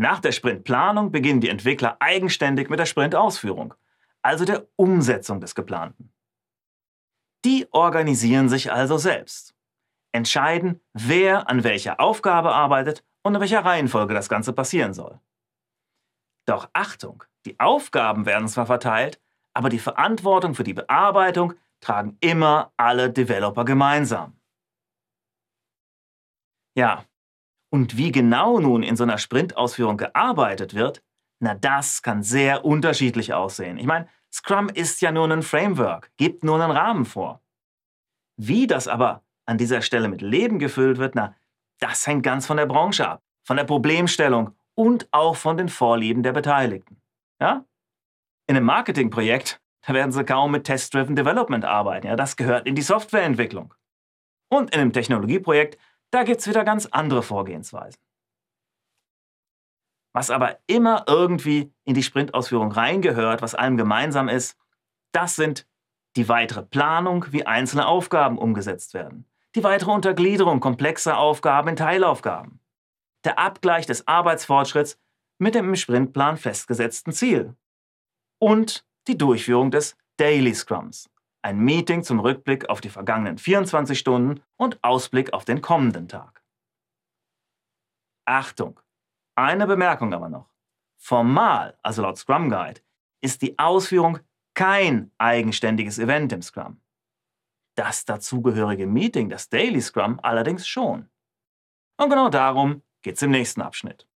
Nach der Sprintplanung beginnen die Entwickler eigenständig mit der Sprintausführung, also der Umsetzung des Geplanten. Die organisieren sich also selbst, entscheiden, wer an welcher Aufgabe arbeitet und in welcher Reihenfolge das Ganze passieren soll. Doch Achtung, die Aufgaben werden zwar verteilt, aber die Verantwortung für die Bearbeitung tragen immer alle Developer gemeinsam. Ja, und wie genau nun in so einer Sprintausführung gearbeitet wird, na das kann sehr unterschiedlich aussehen. Ich meine, Scrum ist ja nur ein Framework, gibt nur einen Rahmen vor. Wie das aber an dieser Stelle mit Leben gefüllt wird, na, das hängt ganz von der Branche ab, von der Problemstellung und auch von den Vorlieben der Beteiligten. Ja? In einem Marketingprojekt, da werden sie kaum mit Test-Driven Development arbeiten. Ja, das gehört in die Softwareentwicklung. Und in einem Technologieprojekt, da gibt es wieder ganz andere Vorgehensweisen. Was aber immer irgendwie in die Sprintausführung reingehört, was allem gemeinsam ist, das sind die weitere Planung, wie einzelne Aufgaben umgesetzt werden, die weitere Untergliederung komplexer Aufgaben in Teilaufgaben, der Abgleich des Arbeitsfortschritts mit dem im Sprintplan festgesetzten Ziel. Und die Durchführung des Daily Scrums, ein Meeting zum Rückblick auf die vergangenen 24 Stunden und Ausblick auf den kommenden Tag. Achtung! Eine Bemerkung aber noch. Formal, also laut Scrum Guide, ist die Ausführung kein eigenständiges Event im Scrum. Das dazugehörige Meeting, das Daily Scrum, allerdings schon. Und genau darum geht es im nächsten Abschnitt.